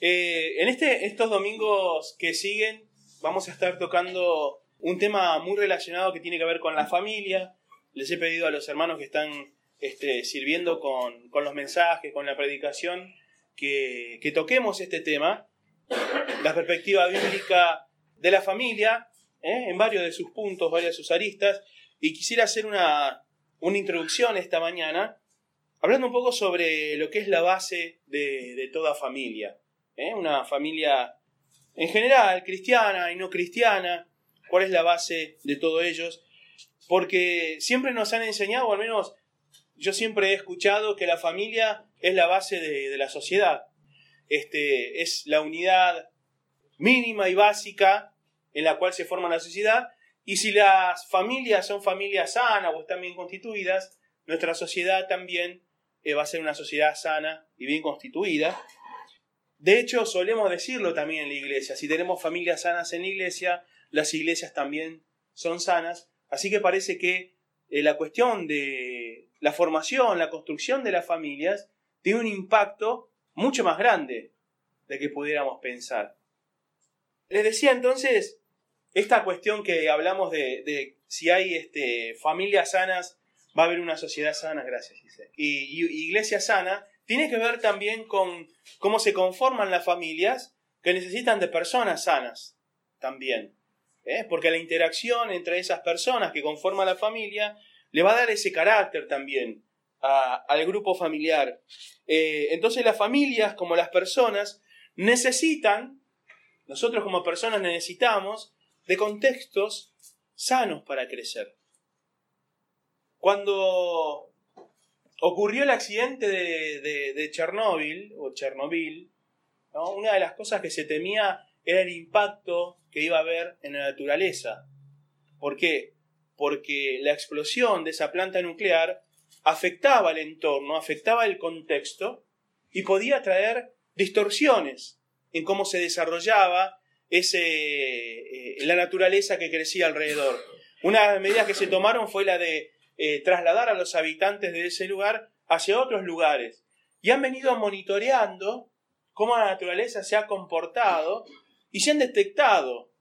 Eh, en este, estos domingos que siguen vamos a estar tocando un tema muy relacionado que tiene que ver con la familia. Les he pedido a los hermanos que están este, sirviendo con, los mensajes, con la predicación, que, que toquemos este tema, la perspectiva bíblica de la familia, ¿eh? en varios de sus puntos, varias de sus aristas, y quisiera hacer una, una introducción esta mañana, hablando un poco sobre lo que es la base de, toda familia. ¿Eh? Una familia en general, cristiana y no cristiana, cuál es la base de todos ellos, porque siempre nos han enseñado, o al menos yo siempre he escuchado, que la familia es la base de, la sociedad. Este, es la unidad mínima y básica en la cual se forma la sociedad, y si las familias son familias sanas o están bien constituidas, nuestra sociedad también eh, va a ser una sociedad sana y bien constituida. De hecho, solemos decirlo también en la iglesia. Si tenemos familias sanas en la iglesia, las iglesias también son sanas. Así que parece que eh, la cuestión de la formación, la construcción de las familias, tiene un impacto mucho más grande de que pudiéramos pensar. Les decía entonces, esta cuestión que hablamos de, si hay este, familias sanas, va a haber una sociedad sana, gracias, Y, iglesia sana, tiene que ver también con cómo se conforman las familias que necesitan de personas sanas también. ¿eh? Porque la interacción entre esas personas que conforman la familia le va a dar ese carácter también al grupo familiar. Eh, entonces las familias, como las personas, necesitan, nosotros como personas necesitamos de contextos sanos para crecer. Cuando ocurrió el accidente de, Chernóbil, o Chernobyl, una de las cosas que se temía era el impacto que iba a haber en la naturaleza. ¿Por qué? Porque la explosión de esa planta nuclear afectaba el entorno, afectaba el contexto y podía traer distorsiones en cómo se desarrollaba ese, eh, la naturaleza que crecía alrededor. Una de las medidas que se tomaron fue la de eh, trasladar a los habitantes de ese lugar hacia otros lugares. Y han venido monitoreando cómo la naturaleza se ha comportado y se han detectado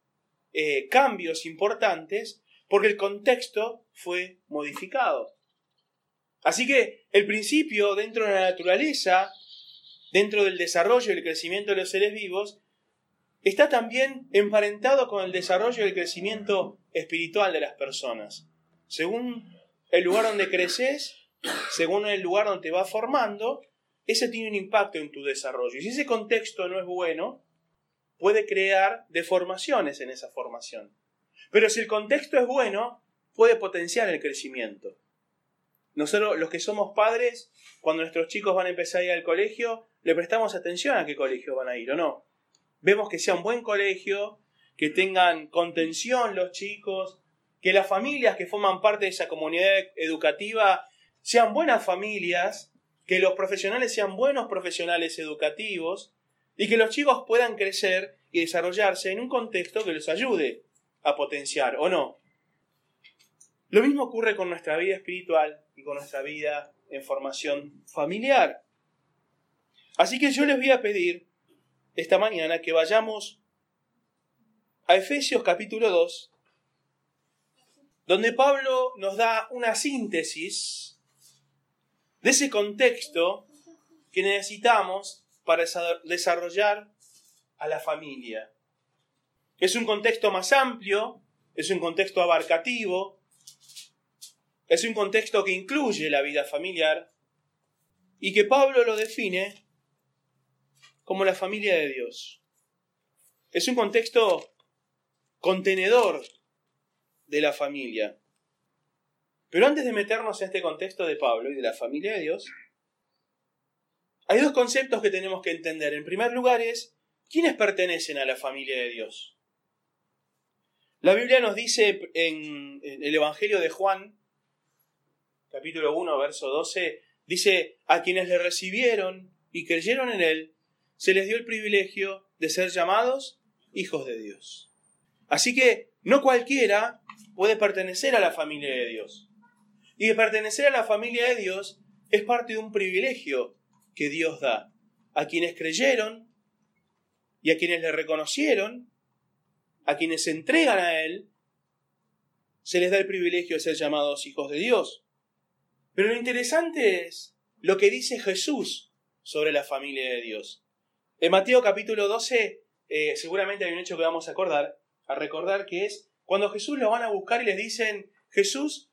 eh, cambios importantes porque el contexto fue modificado. Así que el principio dentro de la naturaleza, dentro del desarrollo y el crecimiento de los seres vivos, está también emparentado con el desarrollo y el crecimiento espiritual de las personas. Según el lugar donde creces, según el lugar donde te vas formando, ese tiene un impacto en tu desarrollo. Y si ese contexto no es bueno, puede crear deformaciones en esa formación. Pero si el contexto es bueno, puede potenciar el crecimiento. Nosotros, los que somos padres, cuando nuestros chicos van a empezar a ir al colegio, le prestamos atención a qué colegio van a ir o no vemos que sea un buen colegio, que tengan contención los chicos, que las familias que forman parte de esa comunidad educativa sean buenas familias, que los profesionales sean buenos profesionales educativos y que los chicos puedan crecer y desarrollarse en un contexto que los ayude a potenciar, ¿o no? Lo mismo ocurre con nuestra vida espiritual y con nuestra vida en formación familiar. Así que yo les voy a pedir esta mañana que vayamos a Efesios capítulo 2, donde Pablo nos da una síntesis de ese contexto que necesitamos para desarrollar a la familia. Es un contexto más amplio, es un contexto abarcativo, es un contexto que incluye la vida familiar y que Pablo lo define como la familia de Dios. Es un contexto contenedor de la familia. Pero antes de meternos en este contexto de Pablo y de la familia de Dios, hay dos conceptos que tenemos que entender. En primer lugar es, ¿quiénes pertenecen a la familia de Dios? La Biblia nos dice en, el Evangelio de Juan, capítulo 1, verso 12, dice, a quienes le recibieron y creyeron en él, se les dio el privilegio de ser llamados hijos de Dios. Así que no cualquiera puede pertenecer a la familia de Dios. Y de pertenecer a la familia de Dios es parte de un privilegio que Dios da a quienes creyeron y a quienes le reconocieron, a quienes se entregan a Él, se les da el privilegio de ser llamados hijos de Dios. Pero lo interesante es lo que dice Jesús sobre la familia de Dios. En Mateo capítulo 12, eh, seguramente hay un hecho que vamos a acordar, a recordar que es cuando Jesús lo van a buscar y les dicen, Jesús,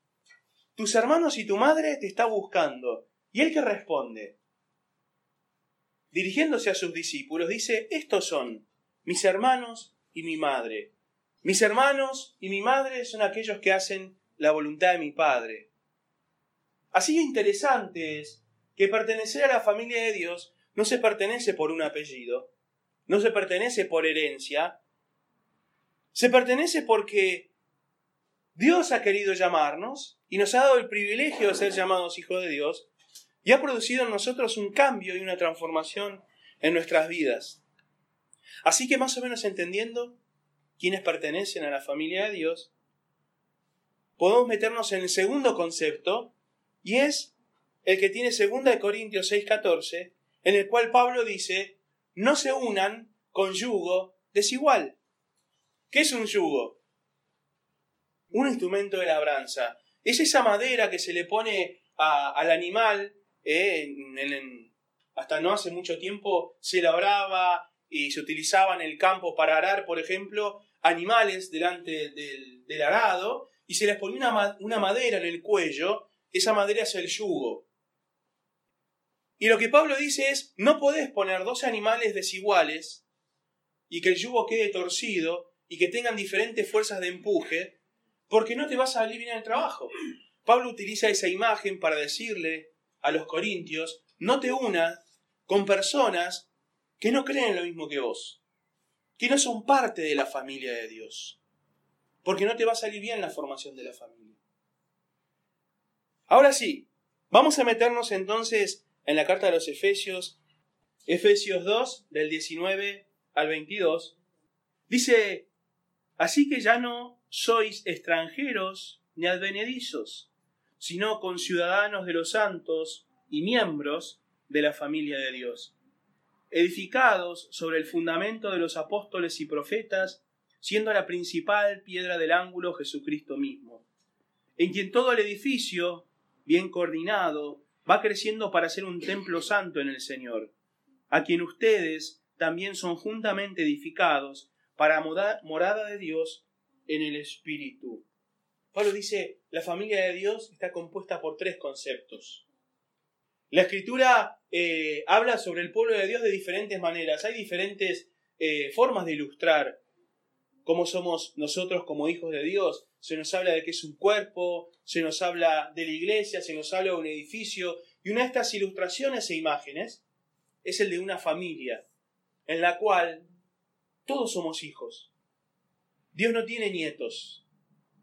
tus hermanos y tu madre te está buscando. ¿Y él qué responde? Dirigiéndose a sus discípulos, dice, estos son mis hermanos y mi madre. Mis hermanos y mi madre son aquellos que hacen la voluntad de mi Padre. Así interesante es que pertenecer a la familia de Dios no se pertenece por un apellido, no se pertenece por herencia, se pertenece porque Dios ha querido llamarnos y nos ha dado el privilegio de ser llamados hijos de Dios y ha producido en nosotros un cambio y una transformación en nuestras vidas. Así que más o menos entendiendo quiénes pertenecen a la familia de Dios, podemos meternos en el segundo concepto y es el que tiene 2 Corintios 6:14, en el cual Pablo dice, no se unan con yugo desigual. ¿Qué es un yugo? Un instrumento de labranza. Es esa madera que se le pone al animal eh, hasta no hace mucho tiempo se labraba y se utilizaba en el campo para arar, por ejemplo, animales delante del, arado y se les ponía una, una madera en el cuello, esa madera es el yugo. Y lo que Pablo dice es, no podés poner dos animales desiguales y que el yugo quede torcido y que tengan diferentes fuerzas de empuje, porque no te vas a salir bien el trabajo. Pablo utiliza esa imagen para decirle a los corintios, no te unas con personas que no creen lo mismo que vos, que no son parte de la familia de Dios, porque no te va a salir bien la formación de la familia. Ahora sí, vamos a meternos entonces en la carta de los Efesios, Efesios 2, del 19 al 22, dice, así que ya no sois extranjeros ni advenedizos, sino conciudadanos de los santos y miembros de la familia de Dios, edificados sobre el fundamento de los apóstoles y profetas, siendo la principal piedra del ángulo Jesucristo mismo, en quien todo el edificio, bien coordinado, va creciendo para ser un templo santo en el Señor, a quien ustedes también son juntamente edificados para morada de Dios en el Espíritu. Pablo dice, la familia de Dios está compuesta por tres conceptos. La escritura eh, habla sobre el pueblo de Dios de diferentes maneras. Hay diferentes eh, formas de ilustrar cómo somos nosotros como hijos de Dios. Se nos habla de que es un cuerpo, se nos habla de la iglesia, se nos habla de un edificio. Y una de estas ilustraciones e imágenes es el de una familia en la cual todos somos hijos. Dios no tiene nietos,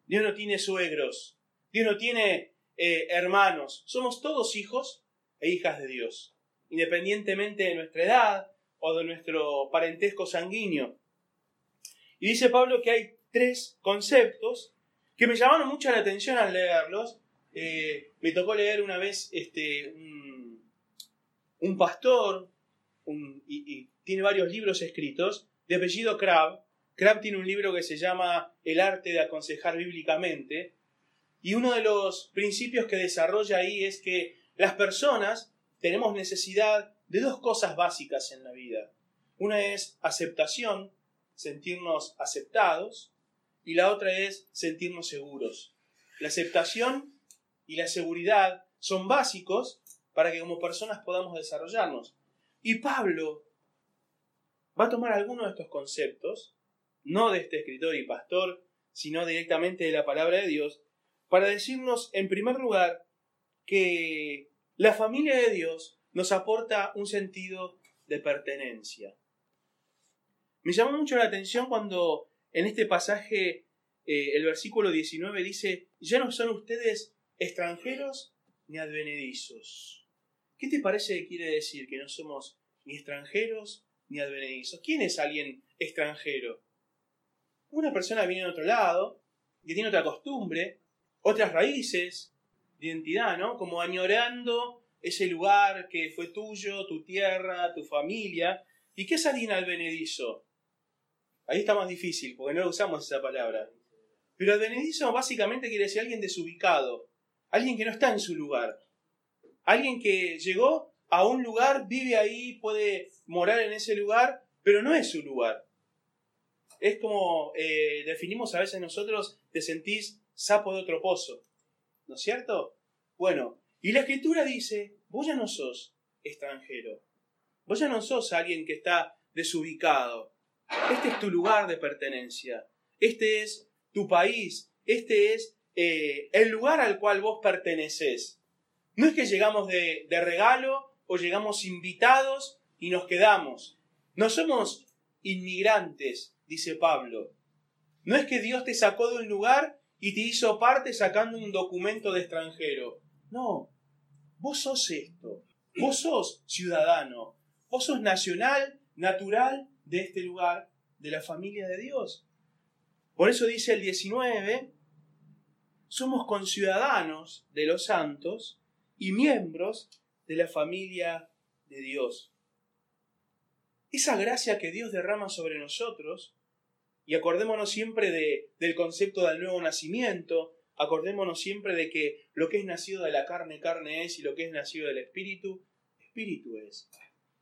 Dios no tiene suegros, Dios no tiene eh, hermanos, somos todos hijos e hijas de Dios, independientemente de nuestra edad o de nuestro parentesco sanguíneo. Y dice Pablo que hay tres conceptos que me llamaron mucho la atención al leerlos. Eh, me tocó leer una vez este, un, pastor, y, y, tiene varios libros escritos, de apellido Crab, Crab tiene un libro que se llama El arte de aconsejar bíblicamente, y uno de los principios que desarrolla ahí es que las personas tenemos necesidad de dos cosas básicas en la vida. Una es aceptación, sentirnos aceptados, y la otra es sentirnos seguros. La aceptación y la seguridad son básicos para que como personas podamos desarrollarnos. Y Pablo va a tomar algunos de estos conceptos no de este escritor y pastor, sino directamente de la palabra de Dios, para decirnos, en primer lugar, que la familia de Dios nos aporta un sentido de pertenencia. Me llamó mucho la atención cuando en este pasaje eh, el versículo 19 dice, ya no son ustedes extranjeros ni advenedizos. ¿Qué te parece que quiere decir que no somos ni extranjeros ni advenedizos? ¿Quién es alguien extranjero? una persona viene de otro lado, que tiene otra costumbre, otras raíces de identidad, ¿no? Como añorando ese lugar que fue tuyo, tu tierra, tu familia. ¿Y qué es alguien advenedizo? Ahí está más difícil, porque no usamos esa palabra. Pero advenedizo básicamente quiere decir alguien desubicado, alguien que no está en su lugar, alguien que llegó a un lugar, vive ahí, puede morar en ese lugar, pero no es su lugar. Es como eh, definimos a veces nosotros, te sentís sapo de otro pozo. ¿No es cierto? Bueno, y la escritura dice, vos ya no sos extranjero, vos ya no sos alguien que está desubicado. Este es tu lugar de pertenencia, este es tu país, este es eh, el lugar al cual vos perteneces. No es que llegamos de, de regalo llegamos invitados y nos quedamos. No somos inmigrantes, dice Pablo. No es que Dios te sacó de un lugar y te hizo parte sacando un documento de extranjero. No, vos sos esto. Vos sos ciudadano. Vos sos nacional, natural de este lugar, de la familia de Dios. Por eso dice el 19, somos conciudadanos de los santos y miembros de la familia de Dios. Esa gracia que Dios derrama sobre nosotros, y acordémonos siempre de, del concepto del nuevo nacimiento, acordémonos siempre de que lo que es nacido de la carne, carne es, y lo que es nacido del espíritu, espíritu es.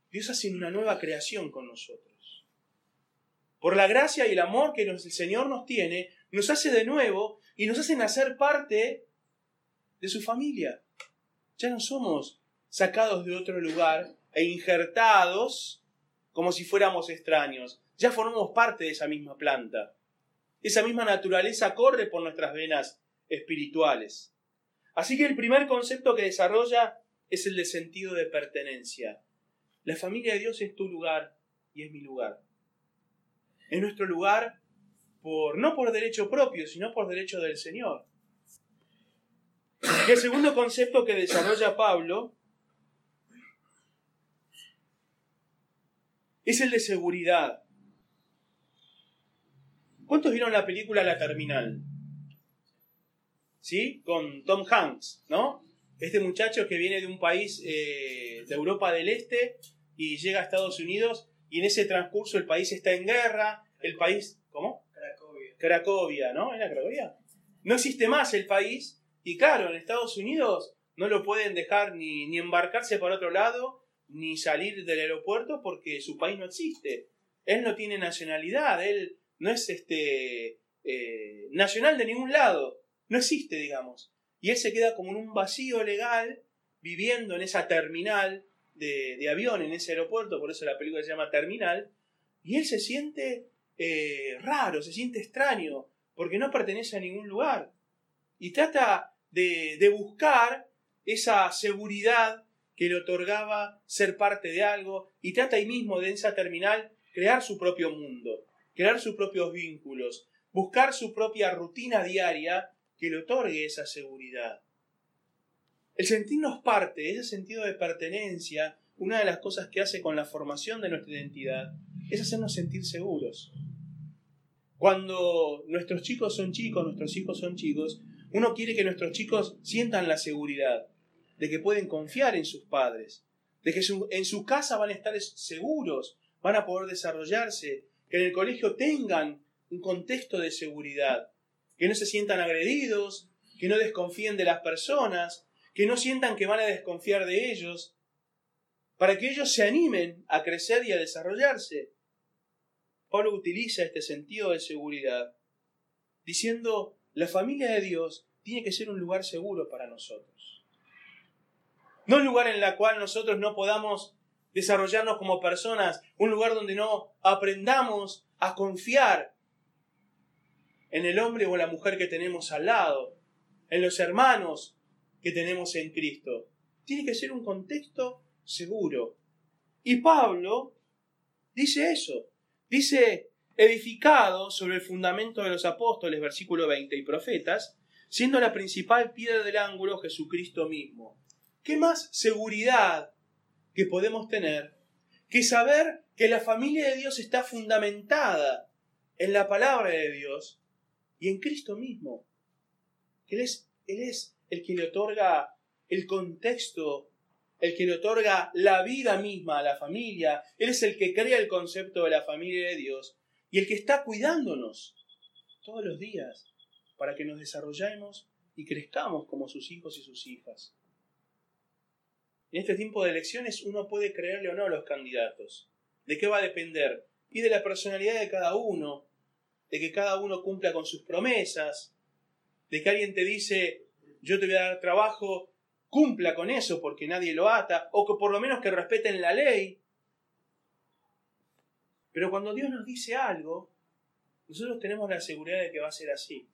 Dios hace una nueva creación con nosotros. Por la gracia y el amor que el Señor nos tiene, nos hace de nuevo y nos hace nacer parte de su familia. Ya no somos sacados de otro lugar e injertados como si fuéramos extraños. Ya formamos parte de esa misma planta. Esa misma naturaleza corre por nuestras venas espirituales. Así que el primer concepto que desarrolla es el de sentido de pertenencia. La familia de Dios es tu lugar y es mi lugar. Es nuestro lugar por, no por derecho propio, sino por derecho del Señor. Y el segundo concepto que desarrolla Pablo es el de seguridad. ¿Cuántos vieron la película La Terminal? ¿Sí? Con Tom Hanks, ¿no? Este muchacho que viene de un país eh, de Europa del Este y llega a Estados Unidos y en ese transcurso el país está en guerra, el país... ¿Cómo? Cracovia. Cracovia, ¿no? ¿Era Cracovia? No existe más el país y claro, en Estados Unidos no lo pueden dejar ni, ni embarcarse para otro lado ni salir del aeropuerto porque su país no existe. Él no tiene nacionalidad, él no es este eh, nacional de ningún lado, no existe, digamos. Y él se queda como en un vacío legal viviendo en esa terminal de, avión, en ese aeropuerto, por eso la película se llama Terminal, y él se siente eh, raro, se siente extraño, porque no pertenece a ningún lugar. Y trata de, de buscar esa seguridad que le otorgaba ser parte de algo y trata ahí mismo de esa terminal crear su propio mundo, crear sus propios vínculos, buscar su propia rutina diaria que le otorgue esa seguridad. El sentirnos parte, ese sentido de pertenencia, una de las cosas que hace con la formación de nuestra identidad es hacernos sentir seguros. Cuando nuestros chicos son chicos, nuestros hijos son chicos, uno quiere que nuestros chicos sientan la seguridad, de que pueden confiar en sus padres, de que en su casa van a estar seguros, van a poder desarrollarse, que en el colegio tengan un contexto de seguridad, que no se sientan agredidos, que no desconfíen de las personas, que no sientan que van a desconfiar de ellos, para que ellos se animen a crecer y a desarrollarse. Pablo utiliza este sentido de seguridad, diciendo, la familia de Dios tiene que ser un lugar seguro para nosotros. No un lugar en el cual nosotros no podamos desarrollarnos como personas, un lugar donde no aprendamos a confiar en el hombre o la mujer que tenemos al lado, en los hermanos que tenemos en Cristo. Tiene que ser un contexto seguro. Y Pablo dice eso. Dice, edificado sobre el fundamento de los apóstoles, versículo 20, y profetas, siendo la principal piedra del ángulo Jesucristo mismo ¿Qué más seguridad que podemos tener que saber que la familia de Dios está fundamentada en la palabra de Dios y en Cristo mismo? Él es, él es el que le otorga el contexto el que le otorga la vida misma a la familia, Él es el que crea el concepto de la familia de Dios y el que está cuidándonos todos los días para que nos desarrollemos y crezcamos como sus hijos y sus hijas. En este tiempo de elecciones uno puede creerle o no a los candidatos. ¿De qué va a depender? Y de la personalidad de cada uno, de que cada uno cumpla con sus promesas, de que alguien te dice, yo te voy a dar trabajo, cumpla con eso porque nadie lo ata, o que por lo menos que respeten la ley. Pero cuando Dios nos dice algo, nosotros tenemos la seguridad de que va a ser así.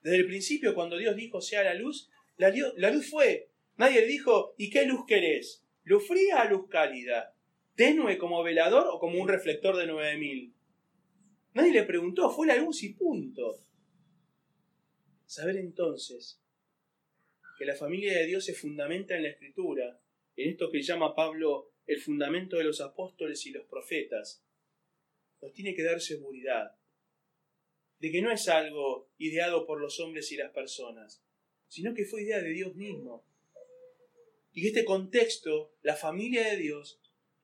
Desde el principio, cuando Dios dijo sea la luz, la, luz fue. Nadie le dijo, ¿y qué luz querés? ¿Luz fría o luz cálida? ¿Tenue como velador o como un reflector de 9000? Nadie le preguntó, fue la luz y punto. Saber entonces que la familia de Dios se fundamenta en la Escritura, en esto que llama Pablo el fundamento de los apóstoles y los profetas, nos tiene que dar seguridad de que no es algo ideado por los hombres y las personas, sino que fue idea de Dios mismo. Y este contexto, la familia de Dios,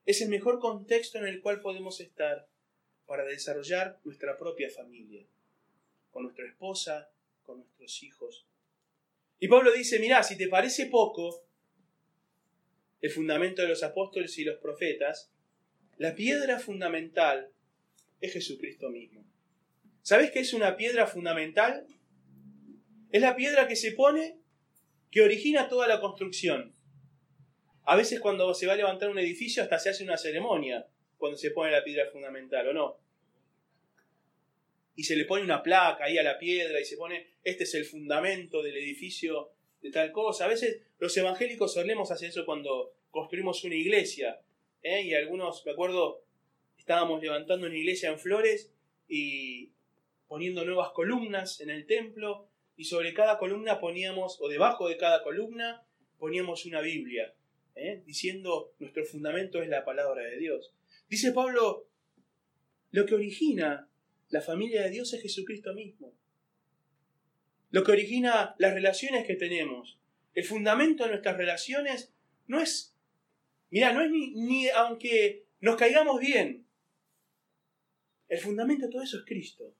es el mejor contexto en el cual podemos estar para desarrollar nuestra propia familia, con nuestra esposa, con nuestros hijos. Y Pablo dice, mirá, si te parece poco el fundamento de los apóstoles y los profetas, la piedra fundamental es Jesucristo mismo. ¿Sabes qué es una piedra fundamental? Es la piedra que se pone, que origina toda la construcción. A veces cuando se va a levantar un edificio hasta se hace una ceremonia cuando se pone la piedra fundamental, ¿o no? Y se le pone una placa ahí a la piedra y se pone, este es el fundamento del edificio de tal cosa. A veces los evangélicos solemos hacer eso cuando construimos una iglesia. ¿eh? Y algunos, me acuerdo, estábamos levantando una iglesia en Flores y poniendo nuevas columnas en el templo y sobre cada columna poníamos, o debajo de cada columna, poníamos una Biblia, ¿eh? diciendo nuestro fundamento es la palabra de Dios. Dice Pablo, lo que origina la familia de Dios es Jesucristo mismo. Lo que origina las relaciones que tenemos, el fundamento de nuestras relaciones no es, mira, no es ni, ni aunque nos caigamos bien, el fundamento de todo eso es Cristo.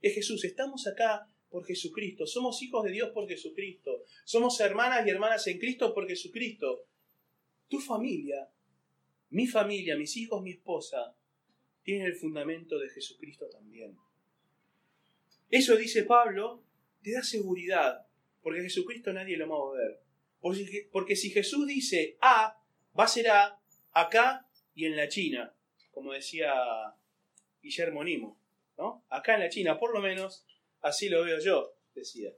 Es Jesús. Estamos acá por Jesucristo. Somos hijos de Dios por Jesucristo. Somos hermanas y hermanas en Cristo por Jesucristo. Tu familia, mi familia, mis hijos, mi esposa, tienen el fundamento de Jesucristo también. Eso dice Pablo, te da seguridad, porque Jesucristo nadie lo va a ver. Porque, porque si Jesús dice A, va a ser A acá y en la China, como decía Guillermo Nimo, ¿no? Acá en la China, por lo menos, así lo veo yo, decía.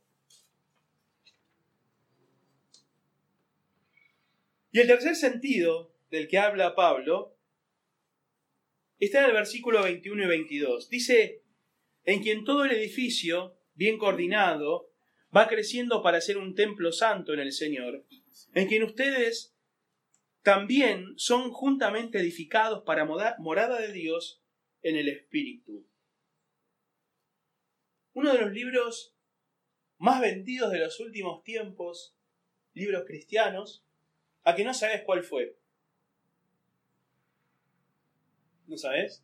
Y el tercer sentido del que habla Pablo está en el versículo 21 y 22. Dice, en quien todo el edificio, bien coordinado, va creciendo para ser un templo santo en el Señor, en quien ustedes también son juntamente edificados para morada de Dios en el Espíritu. Uno de los libros más vendidos de los últimos tiempos, libros cristianos, a que no sabes cuál fue. ¿No sabes?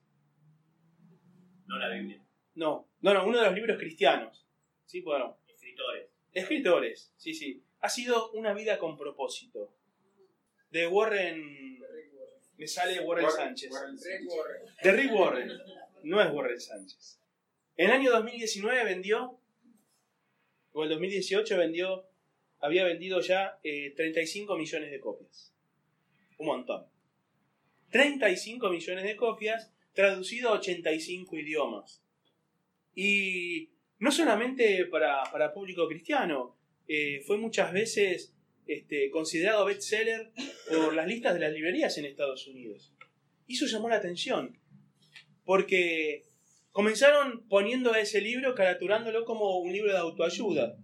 No la Biblia. No, no, no, uno de los libros cristianos. Sí, bueno. Escritores. Escritores, sí, sí. Ha sido una vida con propósito. De Warren me sale Warren, Sánchez. De Rick Warren. No es Warren Sánchez. En el año 2019 vendió, o el 2018 vendió, había vendido ya 35 eh, millones de copias. Un montón. 35 millones de copias, traducido a 85 idiomas. Y no solamente para, para público cristiano, eh, fue muchas veces este, considerado bestseller por las listas de las librerías en Estados Unidos. Y eso llamó la atención, porque comenzaron poniendo ese libro, caraturándolo como un libro de autoayuda.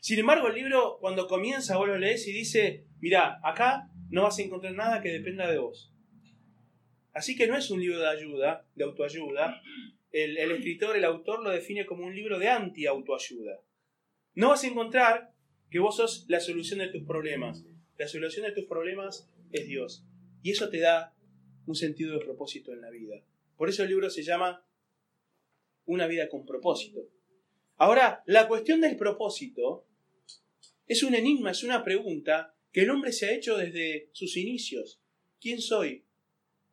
Sin embargo, el libro, cuando comienza, vos lo lees y dice, mira, acá no vas a encontrar nada que dependa de vos. Así que no es un libro de ayuda, de autoayuda. El, el escritor, el autor lo define como un libro de anti-autoayuda. No vas a encontrar que vos sos la solución de tus problemas. La solución de tus problemas es Dios. Y eso te da un sentido de propósito en la vida. Por eso el libro se llama Una vida con propósito. Ahora, la cuestión del propósito es un enigma, es una pregunta que el hombre se ha hecho desde sus inicios. ¿Quién soy?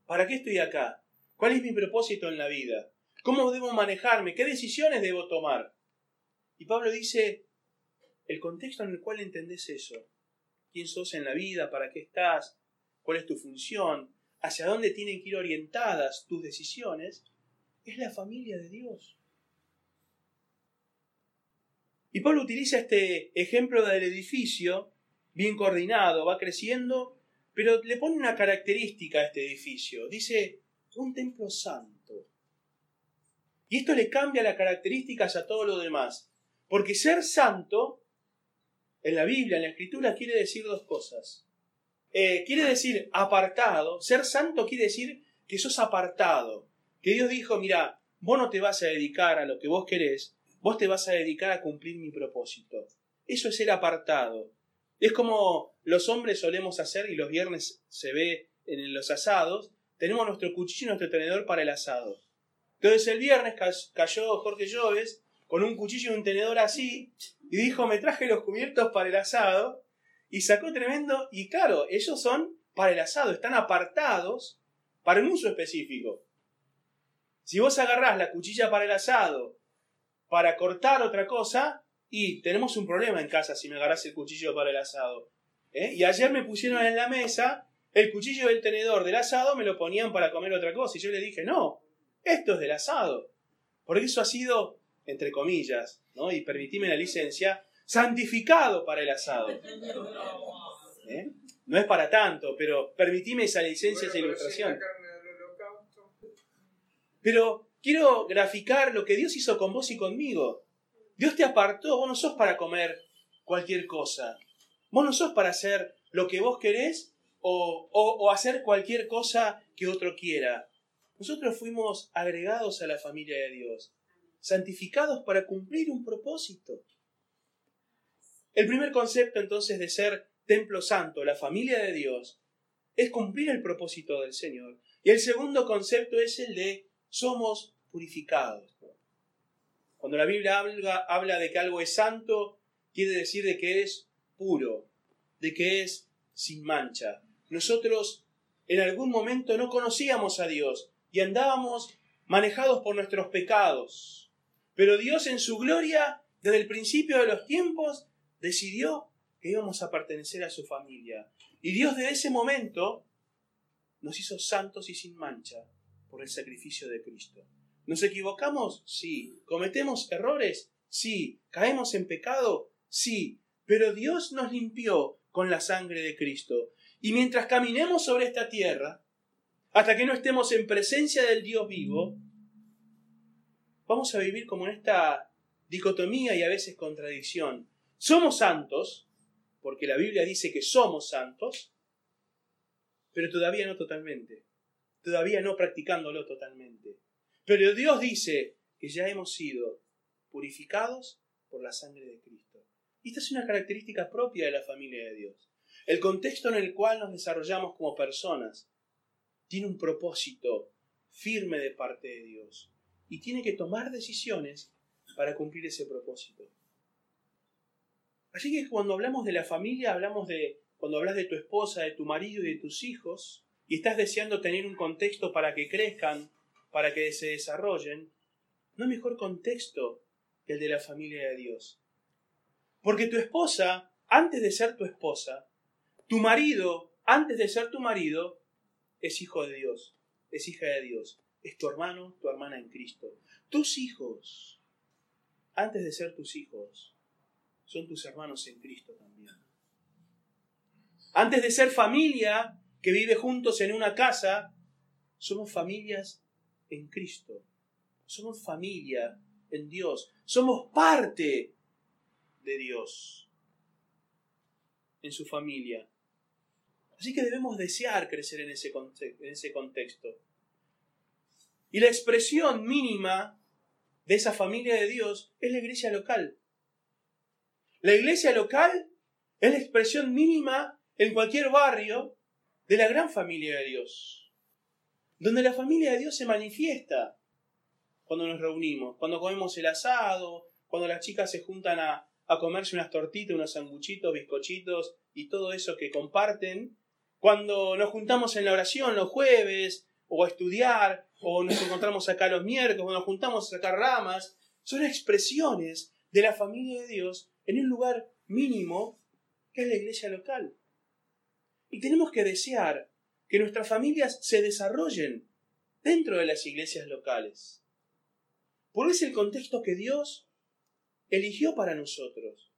¿Para qué estoy acá? ¿Cuál es mi propósito en la vida? ¿Cómo debo manejarme? ¿Qué decisiones debo tomar? Y Pablo dice, el contexto en el cual entendés eso. ¿Quién sos en la vida? ¿Para qué estás? ¿Cuál es tu función? ¿Hacia dónde tienen que ir orientadas tus decisiones? Es la familia de Dios. Y Pablo utiliza este ejemplo del edificio, bien coordinado, va creciendo, pero le pone una característica a este edificio. Dice, un templo santo. Y esto le cambia las características a todo lo demás. Porque ser santo, en la Biblia, en la Escritura, quiere decir dos cosas. Eh, quiere decir apartado. Ser santo quiere decir que sos apartado. Que Dios dijo, mira, vos no te vas a dedicar a lo que vos querés, vos te vas a dedicar a cumplir mi propósito. Eso es ser apartado. Es como los hombres solemos hacer y los viernes se ve en los asados, tenemos nuestro cuchillo y nuestro tenedor para el asado. Entonces el viernes cayó Jorge Lloves con un cuchillo y un tenedor así, y dijo, me traje los cubiertos para el asado, y sacó tremendo, y claro, ellos son para el asado, están apartados para un uso específico. Si vos agarrás la cuchilla para el asado, para cortar otra cosa, y tenemos un problema en casa si me agarrás el cuchillo para el asado. ¿eh? Y ayer me pusieron en la mesa el cuchillo del tenedor del asado, me lo ponían para comer otra cosa, y yo le dije, no, esto es del asado. Porque eso ha sido entre comillas, ¿no? y permitime la licencia, santificado para el asado. ¿Eh? No es para tanto, pero permitime esa licencia, esa ilustración. Pero quiero graficar lo que Dios hizo con vos y conmigo. Dios te apartó, vos no sos para comer cualquier cosa. Vos no sos para hacer lo que vos querés o, o hacer cualquier cosa que otro quiera. Nosotros fuimos agregados a la familia de Dios santificados para cumplir un propósito. El primer concepto entonces de ser templo santo, la familia de Dios, es cumplir el propósito del Señor. Y el segundo concepto es el de somos purificados. Cuando la Biblia habla, habla de que algo es santo, quiere decir de que es puro, de que es sin mancha. Nosotros en algún momento no conocíamos a Dios y andábamos manejados por nuestros pecados. Pero Dios en su gloria, desde el principio de los tiempos, decidió que íbamos a pertenecer a su familia. Y Dios desde ese momento nos hizo santos y sin mancha por el sacrificio de Cristo. ¿Nos equivocamos? Sí. ¿Cometemos errores? Sí. ¿Caemos en pecado? Sí. Pero Dios nos limpió con la sangre de Cristo. Y mientras caminemos sobre esta tierra, hasta que no estemos en presencia del Dios vivo, vamos a vivir como en esta dicotomía y a veces contradicción. Somos santos, porque la Biblia dice que somos santos, pero todavía no totalmente, todavía no practicándolo totalmente. Pero Dios dice que ya hemos sido purificados por la sangre de Cristo. Y esta es una característica propia de la familia de Dios. El contexto en el cual nos desarrollamos como personas tiene un propósito firme de parte de Dios y tiene que tomar decisiones para cumplir ese propósito. Así que cuando hablamos de la familia, hablamos de, cuando hablas de tu esposa, de tu marido y de tus hijos, y estás deseando tener un contexto para que crezcan, para que se desarrollen, no mejor contexto que el de la familia de Dios. Porque tu esposa, antes de ser tu esposa, tu marido, antes de ser tu marido, es hijo de Dios, es hija de Dios es tu hermano, tu hermana en Cristo. Tus hijos, antes de ser tus hijos, son tus hermanos en Cristo también. Antes de ser familia que vive juntos en una casa, somos familias en Cristo. Somos familia en Dios. Somos parte de Dios en su familia. Así que debemos desear crecer en ese, en ese contexto. Y la expresión mínima de esa familia de Dios es la iglesia local. La iglesia local es la expresión mínima en cualquier barrio de la gran familia de Dios, donde la familia de Dios se manifiesta cuando nos reunimos, cuando comemos el asado, cuando las chicas se juntan a, comerse unas tortitas, unos sanguchitos, bizcochitos y todo eso que comparten, cuando nos juntamos en la oración los jueves, o a estudiar, o nos encontramos acá los miércoles, o nos juntamos a sacar ramas, son expresiones de la familia de Dios en un lugar mínimo que es la iglesia local. Y tenemos que desear que nuestras familias se desarrollen dentro de las iglesias locales. Porque es el contexto que Dios eligió para nosotros,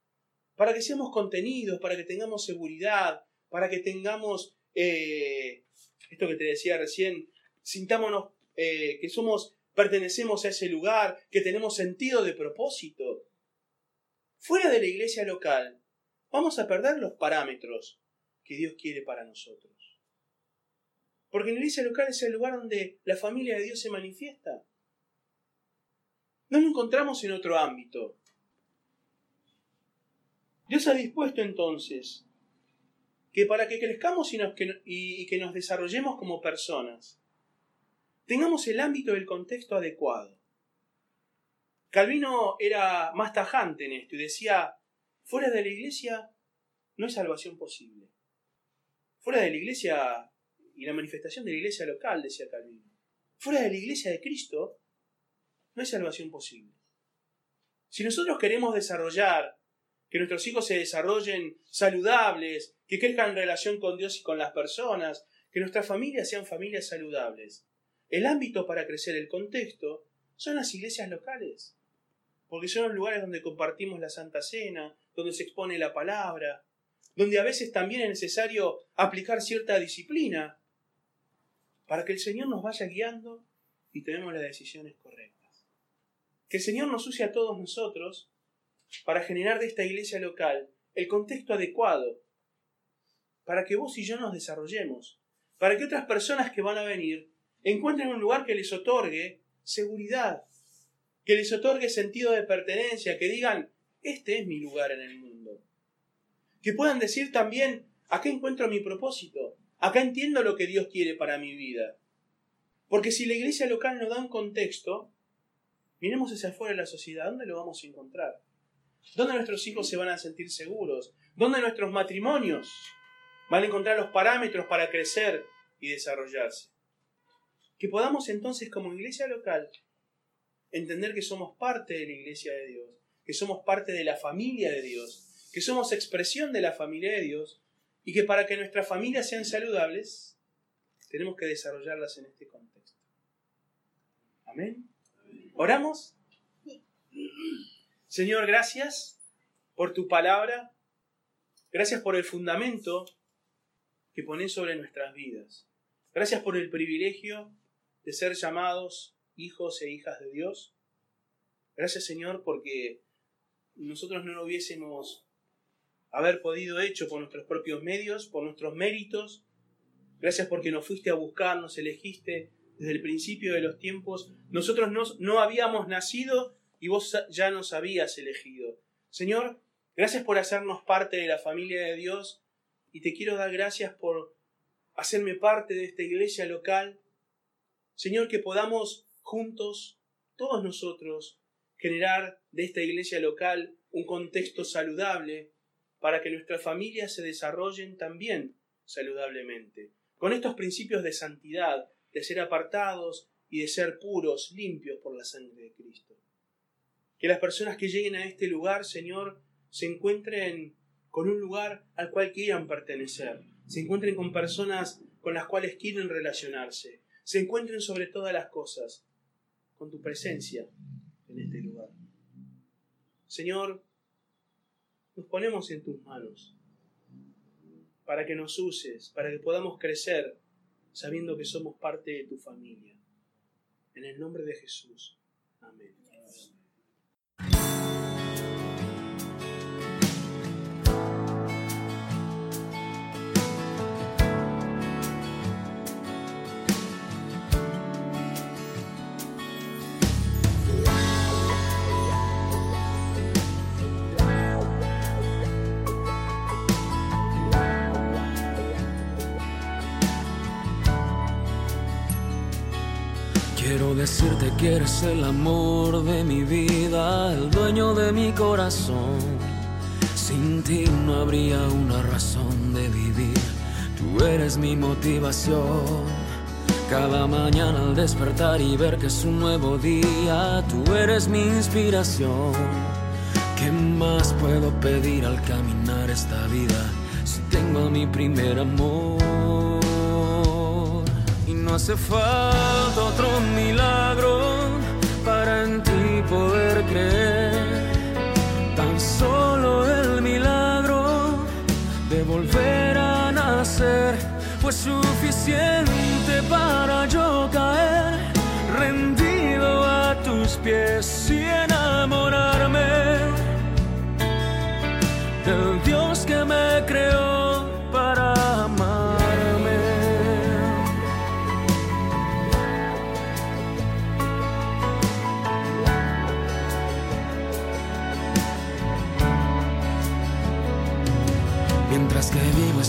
para que seamos contenidos, para que tengamos seguridad, para que tengamos eh, esto que te decía recién, sintámonos eh, que somos, pertenecemos a ese lugar, que tenemos sentido de propósito. Fuera de la iglesia local, vamos a perder los parámetros que Dios quiere para nosotros. Porque la iglesia local es el lugar donde la familia de Dios se manifiesta. No lo encontramos en otro ámbito. Dios ha dispuesto entonces que para que crezcamos y, y que nos desarrollemos como personas, tengamos el ámbito del contexto adecuado. Calvino era más tajante en esto y decía, fuera de la iglesia no hay salvación posible. Fuera de la iglesia y la manifestación de la iglesia local, decía Calvino, fuera de la iglesia de Cristo no hay salvación posible. Si nosotros queremos desarrollar, que nuestros hijos se desarrollen saludables, que crezcan en relación con Dios y con las personas, que nuestras familias sean familias saludables, el ámbito para crecer, el contexto, son las iglesias locales porque son los lugares donde compartimos la Santa Cena, donde se expone la palabra, donde a veces también es necesario aplicar cierta disciplina para que el Señor nos vaya guiando y tomemos las decisiones correctas. Que el Señor nos use a todos nosotros para generar de esta iglesia local el contexto adecuado, para que vos y yo nos desarrollemos, para que otras personas que van a venir encuentren un lugar que les otorgue seguridad, que les otorgue sentido de pertenencia, que digan, este es mi lugar en el mundo. Que puedan decir también, acá encuentro mi propósito, acá entiendo lo que Dios quiere para mi vida. Porque si la iglesia local no da un contexto, miremos hacia afuera de la sociedad, ¿dónde lo vamos a encontrar? ¿Dónde nuestros hijos se van a sentir seguros? ¿Dónde nuestros matrimonios van a encontrar los parámetros para crecer y desarrollarse? Que podamos entonces como iglesia local entender que somos parte de la iglesia de Dios, que somos parte de la familia de Dios, que somos expresión de la familia de Dios y que para que nuestras familias sean saludables, tenemos que desarrollarlas en este contexto. Amén. ¿Oramos? Señor, gracias por tu palabra. Gracias por el fundamento que pones sobre nuestras vidas. Gracias por el privilegio de ser llamados hijos e hijas de Dios. Gracias Señor porque nosotros no lo hubiésemos haber podido hecho por nuestros propios medios, por nuestros méritos. Gracias porque nos fuiste a buscar, nos elegiste desde el principio de los tiempos. Nosotros no, no habíamos nacido y vos ya nos habías elegido. Señor, gracias por hacernos parte de la familia de Dios y te quiero dar gracias por hacerme parte de esta iglesia local. Señor, que podamos juntos, todos nosotros, generar de esta iglesia local un contexto saludable para que nuestras familias se desarrollen también saludablemente, con estos principios de santidad, de ser apartados y de ser puros, limpios por la sangre de Cristo. Que las personas que lleguen a este lugar, Señor, se encuentren con un lugar al cual quieran pertenecer, se encuentren con personas con las cuales quieren relacionarse, se encuentren sobre todas las cosas con tu presencia en este lugar. Señor, nos ponemos en tus manos para que nos uses, para que podamos crecer sabiendo que somos parte de tu familia. En el nombre de Jesús. Amén. Decirte que eres el amor de mi vida, el dueño de mi corazón. Sin ti no habría una razón de vivir, tú eres mi motivación. Cada mañana al despertar y ver que es un nuevo día, tú eres mi inspiración. ¿Qué más puedo pedir al caminar esta vida si tengo a mi primer amor? No hace falta otro milagro para en ti poder creer. Tan solo el milagro de volver a nacer fue suficiente para yo caer rendido a tus pies y enamorarme del Dios que me creó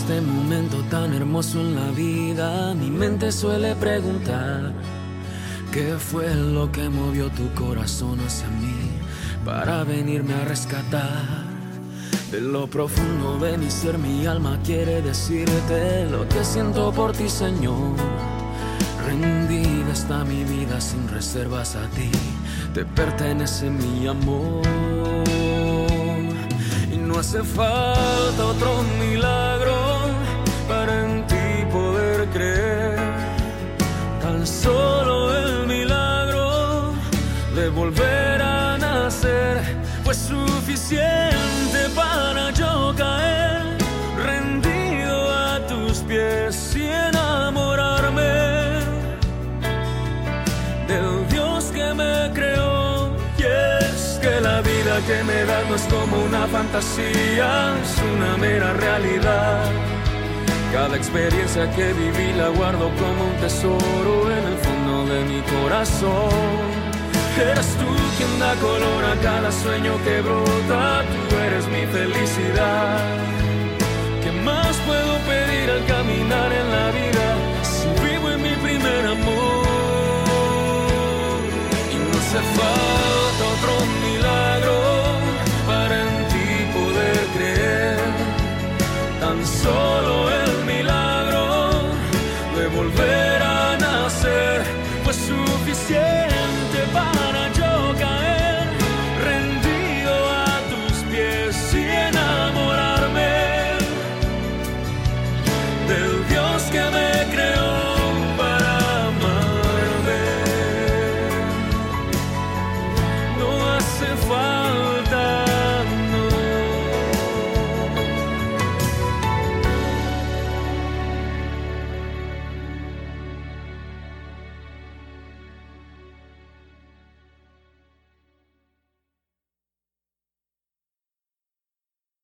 este momento tan hermoso en la vida, mi mente suele preguntar, ¿qué fue lo que movió tu corazón hacia mí para venirme a rescatar? De lo profundo de mi ser, mi alma quiere decirte lo que siento por ti, Señor. Rendida está mi vida sin reservas a ti, te pertenece mi amor. Y no hace falta otro milagro fue suficiente para yo caer rendido a tus pies y enamorarme del Dios que me creó. Y es que la vida que me da no es como una fantasía, es una mera realidad. Cada experiencia que viví la guardo como un tesoro en el fondo de mi corazón. Eres tú quien da color a cada sueño que brota, tú eres mi felicidad. ¿Qué más puedo pedir al caminar en